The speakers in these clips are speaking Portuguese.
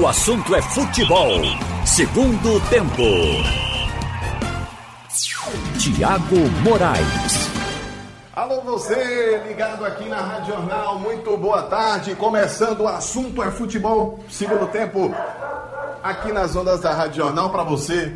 O assunto é futebol. Segundo tempo. Tiago Moraes. Alô você, ligado aqui na Rádio Jornal, muito boa tarde. Começando o assunto é futebol, segundo tempo, aqui nas ondas da Rádio Jornal para você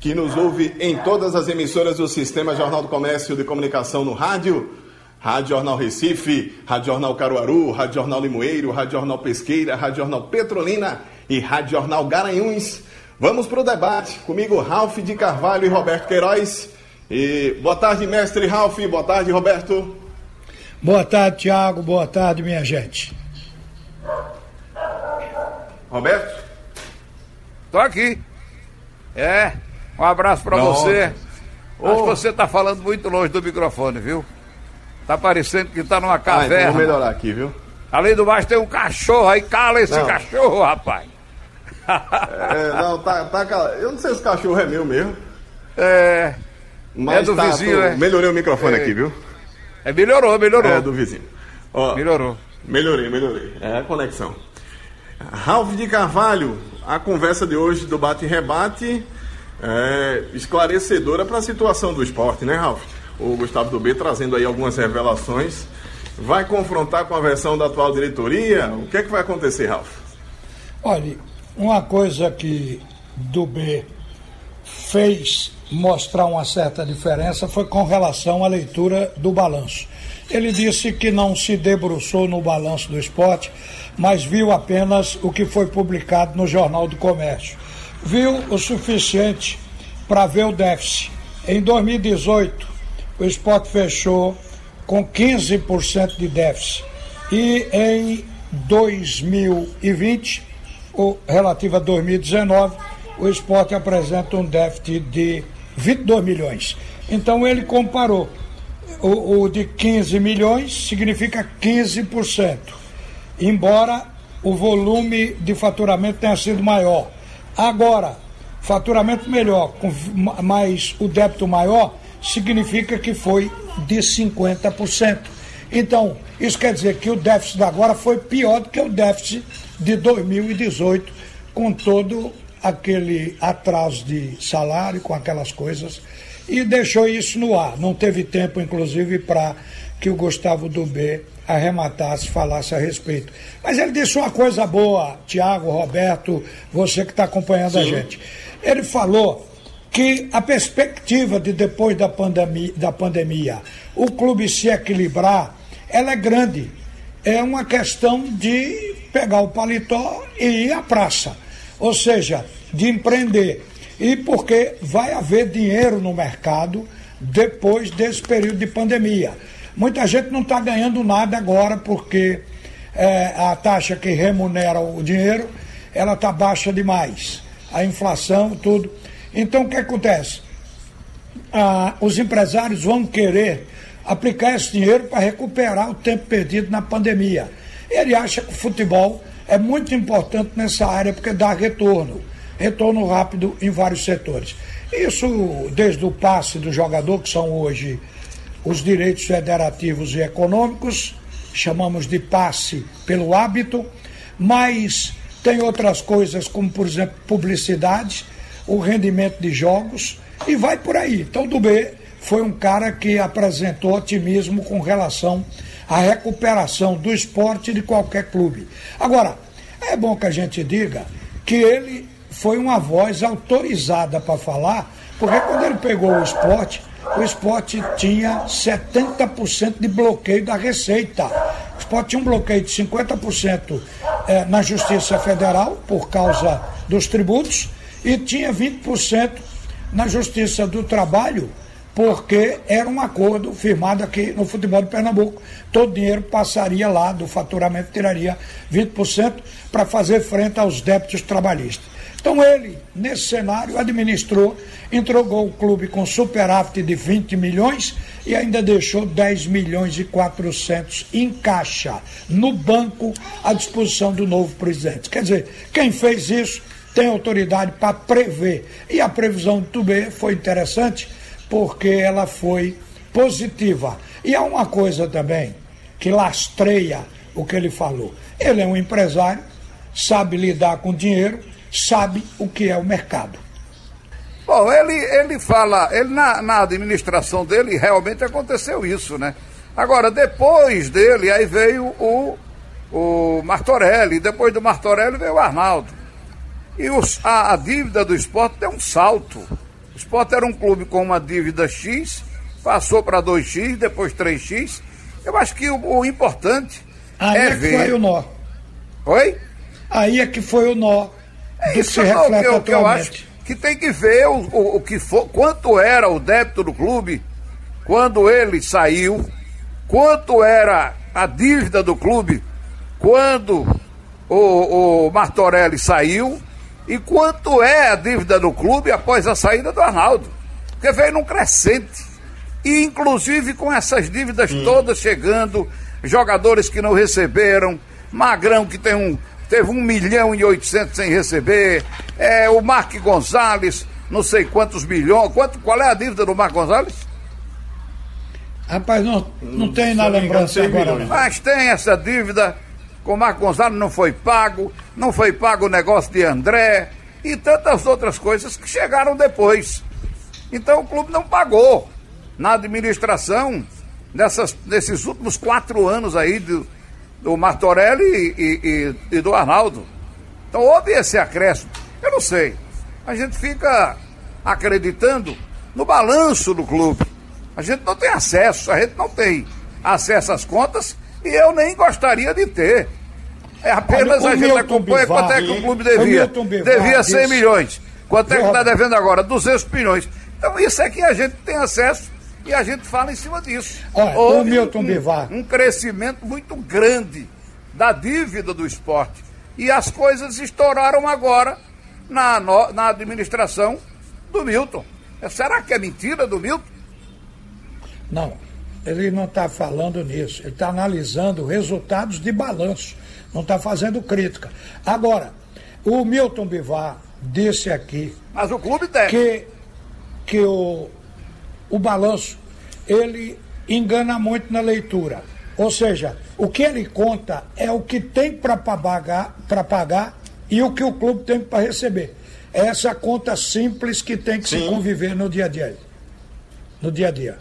que nos ouve em todas as emissoras do Sistema Jornal do Comércio de Comunicação no rádio, Rádio Jornal Recife, Rádio Jornal Caruaru, Rádio Jornal Limoeiro, Rádio Jornal Pesqueira, Rádio Jornal Petrolina e Rádio Jornal Garanhuns. Vamos para o debate. Comigo, Ralph de Carvalho e Roberto Queiroz. E boa tarde, mestre Ralph. Boa tarde, Roberto. Boa tarde, Tiago. Boa tarde, minha gente. Roberto? Tô aqui. É, um abraço para você. Acho que você tá falando muito longe do microfone, viu? Tá parecendo que tá numa Ah, então caverna. vou melhorar aqui, viu? Além do mais, tem um cachorro aí. Cala esse Não. cachorro, rapaz. É, não, tá, tá. cal- Eu não sei se o cachorro é meu mesmo. É. Mas É do tá, vizinho, tô- é? Melhorei o microfone É. aqui, viu? é melhorou, melhorou. É do vizinho. Ó, Melhorou. Melhorei, melhorei. É a conexão. Ralph de Carvalho, a conversa de hoje do Bate e Rebate é esclarecedora para a situação do esporte, né, Ralph? O Gustavo Dubê trazendo aí algumas revelações. Vai confrontar com a versão da atual diretoria? O que é que vai acontecer, Ralph? Olha, uma coisa que do B fez mostrar uma certa diferença foi com relação à leitura do balanço. Ele disse que não se debruçou no balanço do esporte, mas viu apenas o que foi publicado no Jornal do Comércio. Viu o suficiente para ver o déficit. Em 2018, o esporte fechou com 15% de déficit. E em 2020, o relativo a 2019, o esporte apresenta um déficit de 22 milhões. Então ele comparou. O, o de 15 milhões significa 15%, embora o volume de faturamento tenha sido maior. Agora, faturamento melhor, com ma- mais o débito maior, significa que foi de 50%. Então, isso quer dizer que o déficit de agora foi pior do que o déficit de 2018, com todo aquele atraso de salário, com aquelas coisas, e deixou isso no ar. Não teve tempo, inclusive, para que o Gustavo Dubé arrematasse, falasse a respeito. Mas ele disse uma coisa boa, Tiago, Roberto, você que está acompanhando a gente. Ele falou que a perspectiva de depois da pandemia, da pandemia o clube se equilibrar, ela é grande. É uma questão de pegar o paletó e ir à praça. Ou seja, de empreender. E porque vai haver dinheiro no mercado depois desse período de pandemia. Muita gente não está ganhando nada agora porque é, a taxa que remunera o dinheiro ela está baixa demais. A inflação, tudo. Então o que acontece? Ah, os empresários vão querer aplicar esse dinheiro para recuperar o tempo perdido na pandemia. Ele acha que o futebol é muito importante nessa área porque dá retorno, retorno rápido em vários setores. Isso desde o passe do jogador, que são hoje os direitos federativos e econômicos, chamamos de passe pelo hábito, mas tem outras coisas, como por exemplo publicidade, o rendimento de jogos e vai por aí. Então, do B foi um cara que apresentou otimismo com relação à recuperação do esporte de qualquer clube. Agora, é bom que a gente diga que ele foi uma voz autorizada para falar, porque quando ele pegou o esporte, o esporte tinha 70% de bloqueio da receita. O esporte tinha um bloqueio de 50% eh, na Justiça Federal, por causa dos tributos, e tinha 20% na Justiça do Trabalho, porque era um acordo firmado aqui no futebol de Pernambuco. Todo o dinheiro passaria lá do faturamento, tiraria 20% para fazer frente aos débitos trabalhistas. Então ele, nesse cenário, administrou, entregou o clube com superávit de 20 milhões e ainda deixou 10 milhões e 400 em caixa, no banco, à disposição do novo presidente. Quer dizer, quem fez isso tem autoridade para prever. E a previsão do Tubê foi interessante porque ela foi positiva. E há uma coisa também que lastreia o que ele falou. Ele é um empresário, sabe lidar com dinheiro, sabe o que é o mercado. Bom, ele, ele fala, ele na, na administração dele realmente aconteceu isso, né? Agora, depois dele, aí veio o, o Martorelli, depois do Martorelli veio o Arnaldo. E os, a, a dívida do esporte deu um salto. O esporte era um clube com uma dívida X, passou para 2X, depois 3X. Eu acho que o, o importante Aí é, é, que ver. foi o nó. Oi? Aí é que foi o nó É isso que se não, o que, eu- que eu acho que tem que ver o, o, o que for, quanto era o débito do clube quando ele saiu, quanto era a dívida do clube quando o, o Martorelli saiu e quanto é a dívida do clube após a saída do Arnaldo. Porque veio num crescente. E inclusive com essas dívidas todas chegando, jogadores que não receberam, Magrão que tem um, teve um milhão e oitocentos sem receber, é, o Mark Gonzalez, não sei quantos milhões, quanto, qual é a dívida do Mark Gonzalez? Rapaz, não, não tem se na lembrança agora. milhões. Mas tem essa dívida com o Marco Gonzalez não foi pago, não foi pago o negócio de André e tantas outras coisas que chegaram depois. Então o clube não pagou na administração nessas, nesses últimos quatro anos aí do, do Martorelli e- e- e do Arnaldo. Então houve esse acréscimo. Eu não sei. A gente fica acreditando no balanço do clube. A gente não tem acesso, a gente não tem acesso às contas e eu nem gostaria de ter. É apenas Olha, o a gente acompanha Bivar, quanto é que o clube O devia. Milton Bivar Devia 100 disse- milhões. Quanto é que está devendo agora? 200 milhões. Então isso é que a gente tem acesso e a gente fala em cima disso. Olha, Houve o Milton um, Bivar. um crescimento muito grande da dívida do esporte. E as coisas estouraram agora na, na administração do Milton. Será que é mentira do Milton? Não, ele não está falando nisso. Ele está analisando resultados de balanço. Não está fazendo crítica. Agora, o Milton Bivar disse aqui Mas o clube deve. que, que o, o balanço ele engana muito na leitura. Ou seja, o que ele conta é o que tem para pagar, para pagar e o que o clube tem para receber. É essa conta simples que tem que se Sim. conviver no dia a dia. No dia a dia.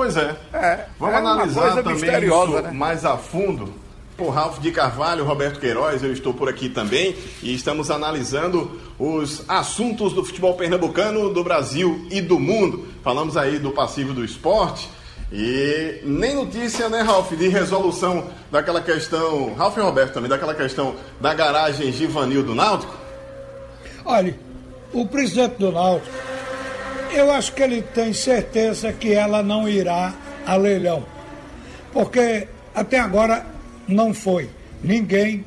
Pois é. É, Vamos é analisar também isso né? mais a fundo. Por Ralph de Carvalho, Roberto Queiroz, eu estou por aqui também e estamos analisando os assuntos do futebol pernambucano, do Brasil e do mundo. Falamos aí do passivo do esporte e nem notícia, né, Ralph, de resolução daquela questão, Ralph e Roberto também, daquela questão da garagem Givanil do Náutico. Olha, o presidente do Náutico, eu acho que ele tem certeza que ela não irá a leilão. Porque até agora não foi. Ninguém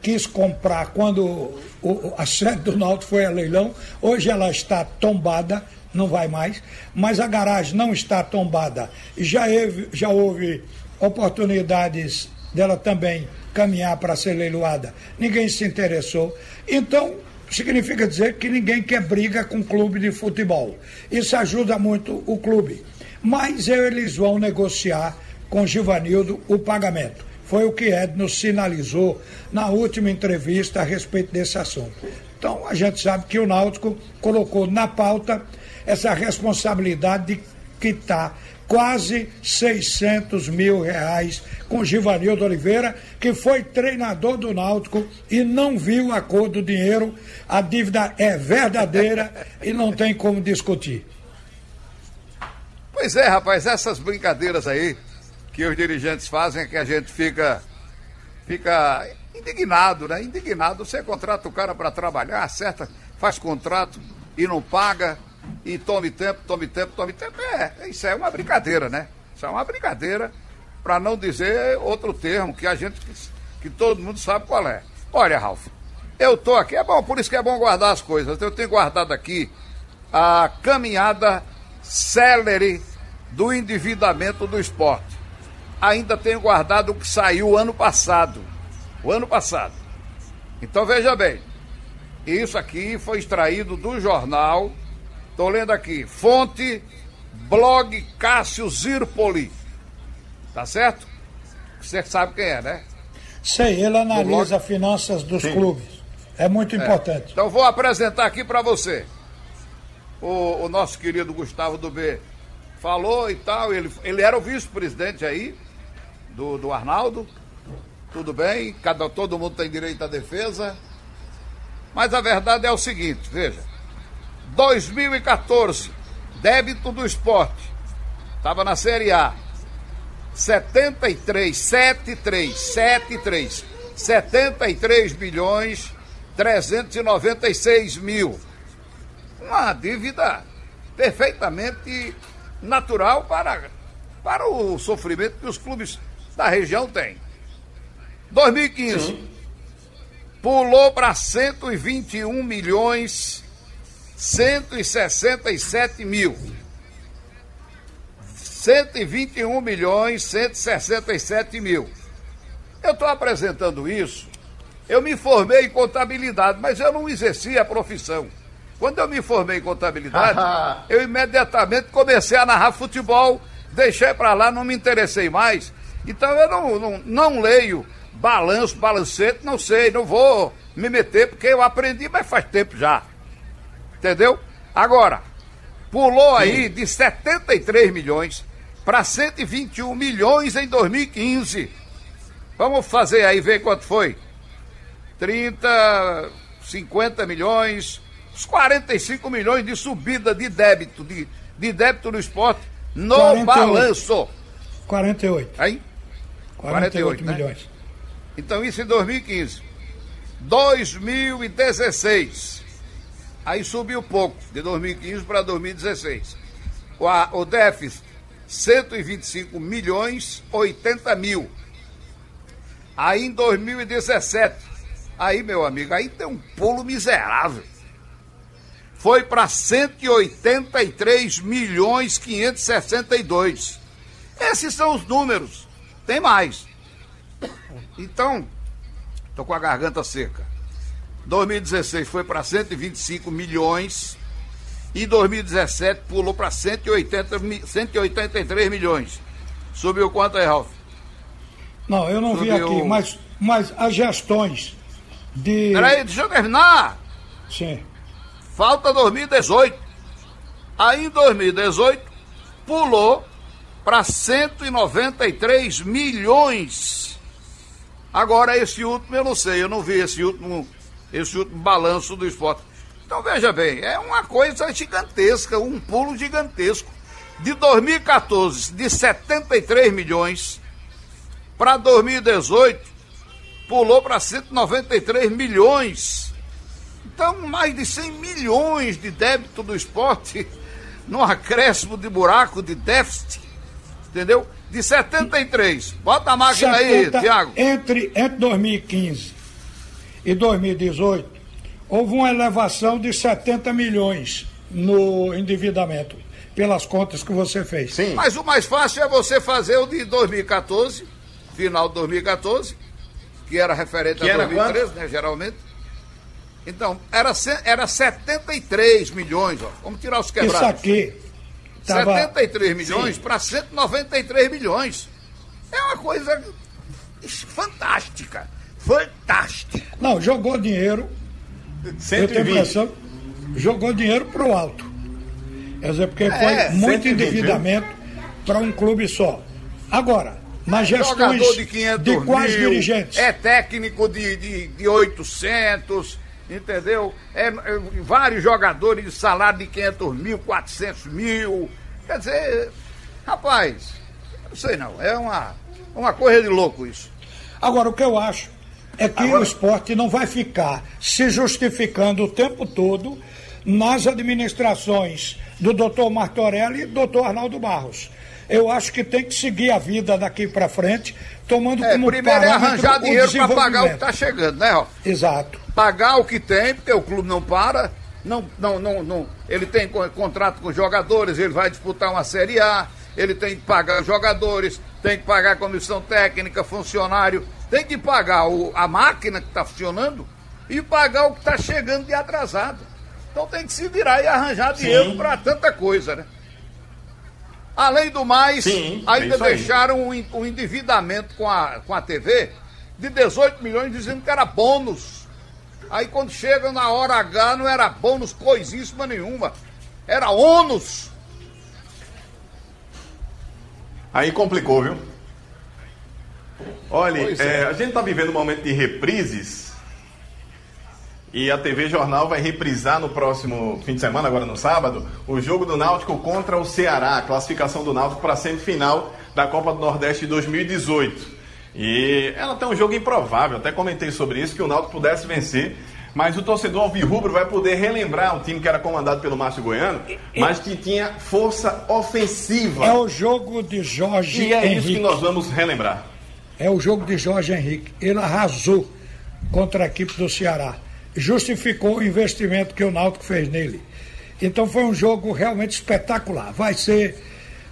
quis comprar quando o- a sede do Náutico foi a leilão. Hoje ela está tombada, não vai mais, mas a garagem não está tombada. Já, houve- já houve oportunidades dela também caminhar para ser leiloada. Ninguém se interessou. Então, significa dizer que ninguém quer briga com clube de futebol. Isso ajuda muito o clube. Mas eles vão negociar com Givanildo o pagamento. Foi o que Edno sinalizou na última entrevista a respeito desse assunto. Então, a gente sabe que o Náutico colocou na pauta essa responsabilidade de quitar quase 600 mil reais com Givanildo Oliveira, que foi treinador do Náutico e não viu a cor do dinheiro. A dívida é verdadeira e não tem como discutir. Pois é, rapaz, essas brincadeiras aí que os dirigentes fazem é que a gente fica fica indignado, né? Indignado. Você contrata o cara para trabalhar, acerta, faz contrato e não paga, e tome tempo, tome tempo, tome tempo. É, isso é uma brincadeira, né? Isso é uma brincadeira, para não dizer outro termo que a gente, que todo mundo sabe qual é. Olha, Ralf, eu tô aqui, é bom, por isso que é bom guardar as coisas. Eu tenho guardado aqui a caminhada célere do endividamento do esporte. Ainda tenho guardado o que saiu ano passado. O ano passado. Então veja bem. Isso aqui foi extraído do jornal. Estou lendo aqui. Fonte blog Cássio Zirpoli. Tá certo? Você sabe quem é, né? Sei, ele analisa finanças dos Sim. clubes. É muito importante. Então vou apresentar aqui para você. O, o, nosso querido Gustavo do B falou e tal. Ele, ele era o vice-presidente aí do, do Arnaldo. Tudo bem, cada, todo mundo tem direito à defesa. Mas a verdade é o seguinte, veja. 2014, débito do esporte. Estava na Série A. 73, 73, 73. 73 milhões 396 mil. Uma dívida perfeitamente natural para, para o sofrimento que os clubes da região têm. 2015 Sim. pulou para 121 milhões 167 mil. 121 milhões 167 mil. Eu estou apresentando isso. Eu me formei em contabilidade, mas eu não exercia a profissão. Quando eu me formei em contabilidade, eu imediatamente comecei a narrar futebol, deixei para lá, não me interessei mais. Então eu não, não, não leio balanço, balancete, não sei, não vou me meter, porque eu aprendi, mas faz tempo já. Entendeu? Agora, pulou Sim. aí de 73 milhões para 121 milhões em 2015. Vamos fazer aí, ver quanto foi. 30, 50 milhões, uns 45 milhões de subida de débito, de, de débito no esporte, no 48. balanço. 48. Hein? 48, 48 né? milhões. Então isso em 2015. 2016. Aí subiu pouco, de 2015 para 2016. O, o déficit 125 milhões 80 mil. Aí em 2017, aí meu amigo, aí tem um pulo miserável. Foi para 183 milhões 562. Esses são os números. Tem mais. Então, tô com a garganta seca. 2016 foi para 125 milhões e 2017 pulou para 180, 183 milhões. Subiu quanto aí, Ralf? Não, eu não Subiu... vi aqui, mas, mas as gestões de. Peraí, deixa eu terminar. Sim. Falta 2018. Aí em 2018 pulou para 193 milhões. Agora esse último eu não sei, eu não vi esse último, esse último balanço do esporte. Então veja bem, é uma coisa gigantesca, um pulo gigantesco. De 2014, de 73 milhões, para 2018, pulou para 193 milhões. Então, mais de 100 milhões de débito do esporte, no acréscimo de buraco de déficit, entendeu? De 73. Bota a máquina 70, aí, Tiago. Entre, entre 2015 e 2018, houve uma elevação de 70 milhões no endividamento, pelas contas que você fez. Sim. Mas o mais fácil é você fazer o de 2014, final de 2014, que era referente que a 2013, né, geralmente. Então, era, era 73 milhões, ó. Vamos tirar os quebrados. Isso aqui. Tava... 73 milhões para 193 milhões. É uma coisa fantástica. Fantástica. Não, jogou dinheiro 120. Eu tenho a impressão jogou dinheiro para o alto. Quer dizer, porque é, foi muito 120, endividamento para um clube só. Agora, nas gestões de, 500 de quais mil, dirigentes? É técnico de, de, de 800, entendeu? É, é, vários jogadores de salário de 500 mil, 400 mil. Quer dizer, rapaz, não sei não, é uma, uma coisa de louco isso. Agora, o que eu acho é que Agora... o esporte não vai ficar se justificando o tempo todo nas administrações do doutor Martorelli e do doutor Arnaldo Barros. Eu acho que tem que seguir a vida daqui para frente, tomando é, como primeiro é arranjar dinheiro para pagar o que está chegando, né, Ralf? Exato. Pagar o que tem, porque o clube não para, não, não, não, não. Ele tem contrato com jogadores, ele vai disputar uma Série A, ele tem que pagar jogadores, tem que pagar comissão técnica, funcionário, tem que pagar o, a máquina que está funcionando e pagar o que está chegando de atrasado. Então tem que se virar e arranjar dinheiro para tanta coisa, né? Além do mais, Sim, ainda deixaram o um, um endividamento com a, com a TV de 18 milhões dizendo que era bônus. Aí quando chega na hora H não era bônus coisíssima nenhuma. Era ônus. Aí complicou, viu? Olha, é. É, a gente está vivendo um momento de reprises e a TV Jornal vai reprisar no próximo fim de semana, agora no sábado, o jogo do Náutico contra o Ceará, a classificação do Náutico para a semifinal da Copa do Nordeste de 2018. E ela tem um jogo improvável, até comentei sobre isso, que o Náutico pudesse vencer, mas o torcedor alvirrubro vai poder relembrar um time que era comandado pelo Márcio Goiano, mas que tinha força ofensiva. É o jogo de Jorge E é Henrique. isso que nós vamos relembrar. É o jogo de Jorge Henrique. Ele arrasou contra a equipe do Ceará justificou o investimento que o Náutico fez nele. Então foi um jogo realmente espetacular. Vai ser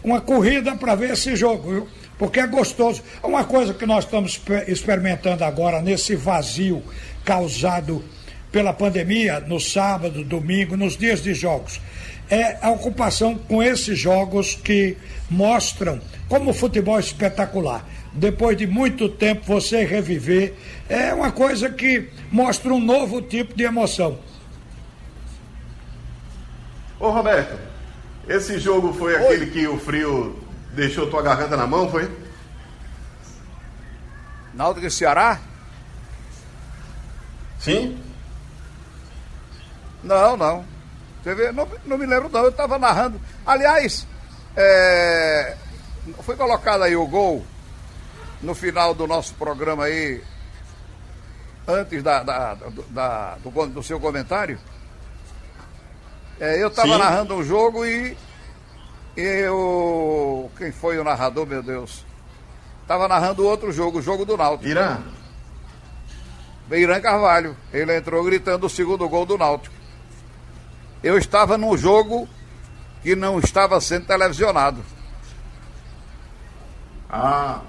uma corrida para ver esse jogo, viu? porque é gostoso. É uma coisa que nós estamos experimentando agora nesse vazio causado pela pandemia, no sábado, domingo, nos dias de jogos. É a ocupação com esses jogos que mostram como o futebol é espetacular depois de muito tempo você reviver, é uma coisa que mostra um novo tipo de emoção. Ô Roberto, esse jogo foi Oi. aquele que o frio deixou tua garganta na mão, foi? Náutico e Ceará? Sim? Não, não. Você vê, não, não me lembro não, eu estava narrando. Aliás, é, foi colocado aí o gol no final do nosso programa aí, antes da, da, da do, do, seu comentário, é, eu estava narrando um jogo e eu. Quem foi o narrador, meu Deus? Estava narrando outro jogo, o jogo do Náutico. Irã. Irã Carvalho. Ele entrou gritando o segundo gol do Náutico. Eu estava num jogo que não estava sendo televisionado. Ah.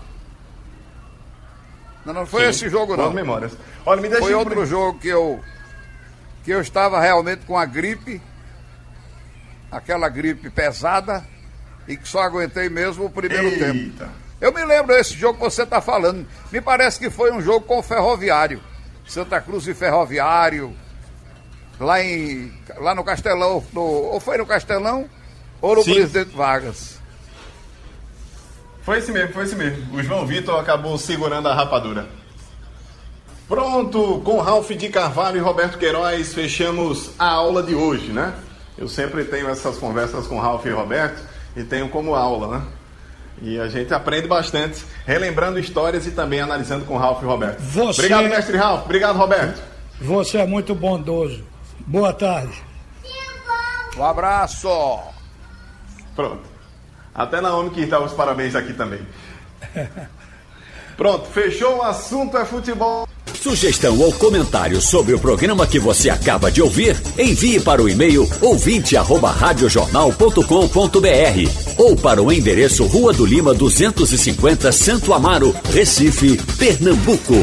Não, não foi Sim, esse jogo, não. memórias. Olha, me deixa foi outro jogo que eu que eu estava realmente com a gripe, aquela gripe pesada, e que só aguentei mesmo o primeiro Eita. tempo. Eu me lembro desse jogo que você está falando. Me parece que foi um jogo com o Ferroviário. Santa Cruz e Ferroviário. Lá, em, lá no Castelão. No, ou foi no Castelão ou no Sim. Presidente Vargas. Foi esse mesmo, foi esse mesmo. O João Vitor acabou segurando a rapadura. Pronto, com Ralph de Carvalho e Roberto Queiroz, fechamos a aula de hoje, né? Eu sempre tenho essas conversas com Ralph e Roberto e tenho como aula, né? E a gente aprende bastante, relembrando histórias e também analisando com Ralph e Roberto. Você... Obrigado, mestre Ralph. Obrigado, Roberto. Você é muito bondoso. Boa tarde. Um abraço. Pronto. Até Naomi que dá os parabéns aqui também. Pronto, fechou o assunto é futebol. Sugestão ou comentário sobre o programa que você acaba de ouvir, envie para o e-mail ouvinte@radiojornal.com.br ou para o endereço Rua do Lima 250, Santo Amaro, Recife, Pernambuco.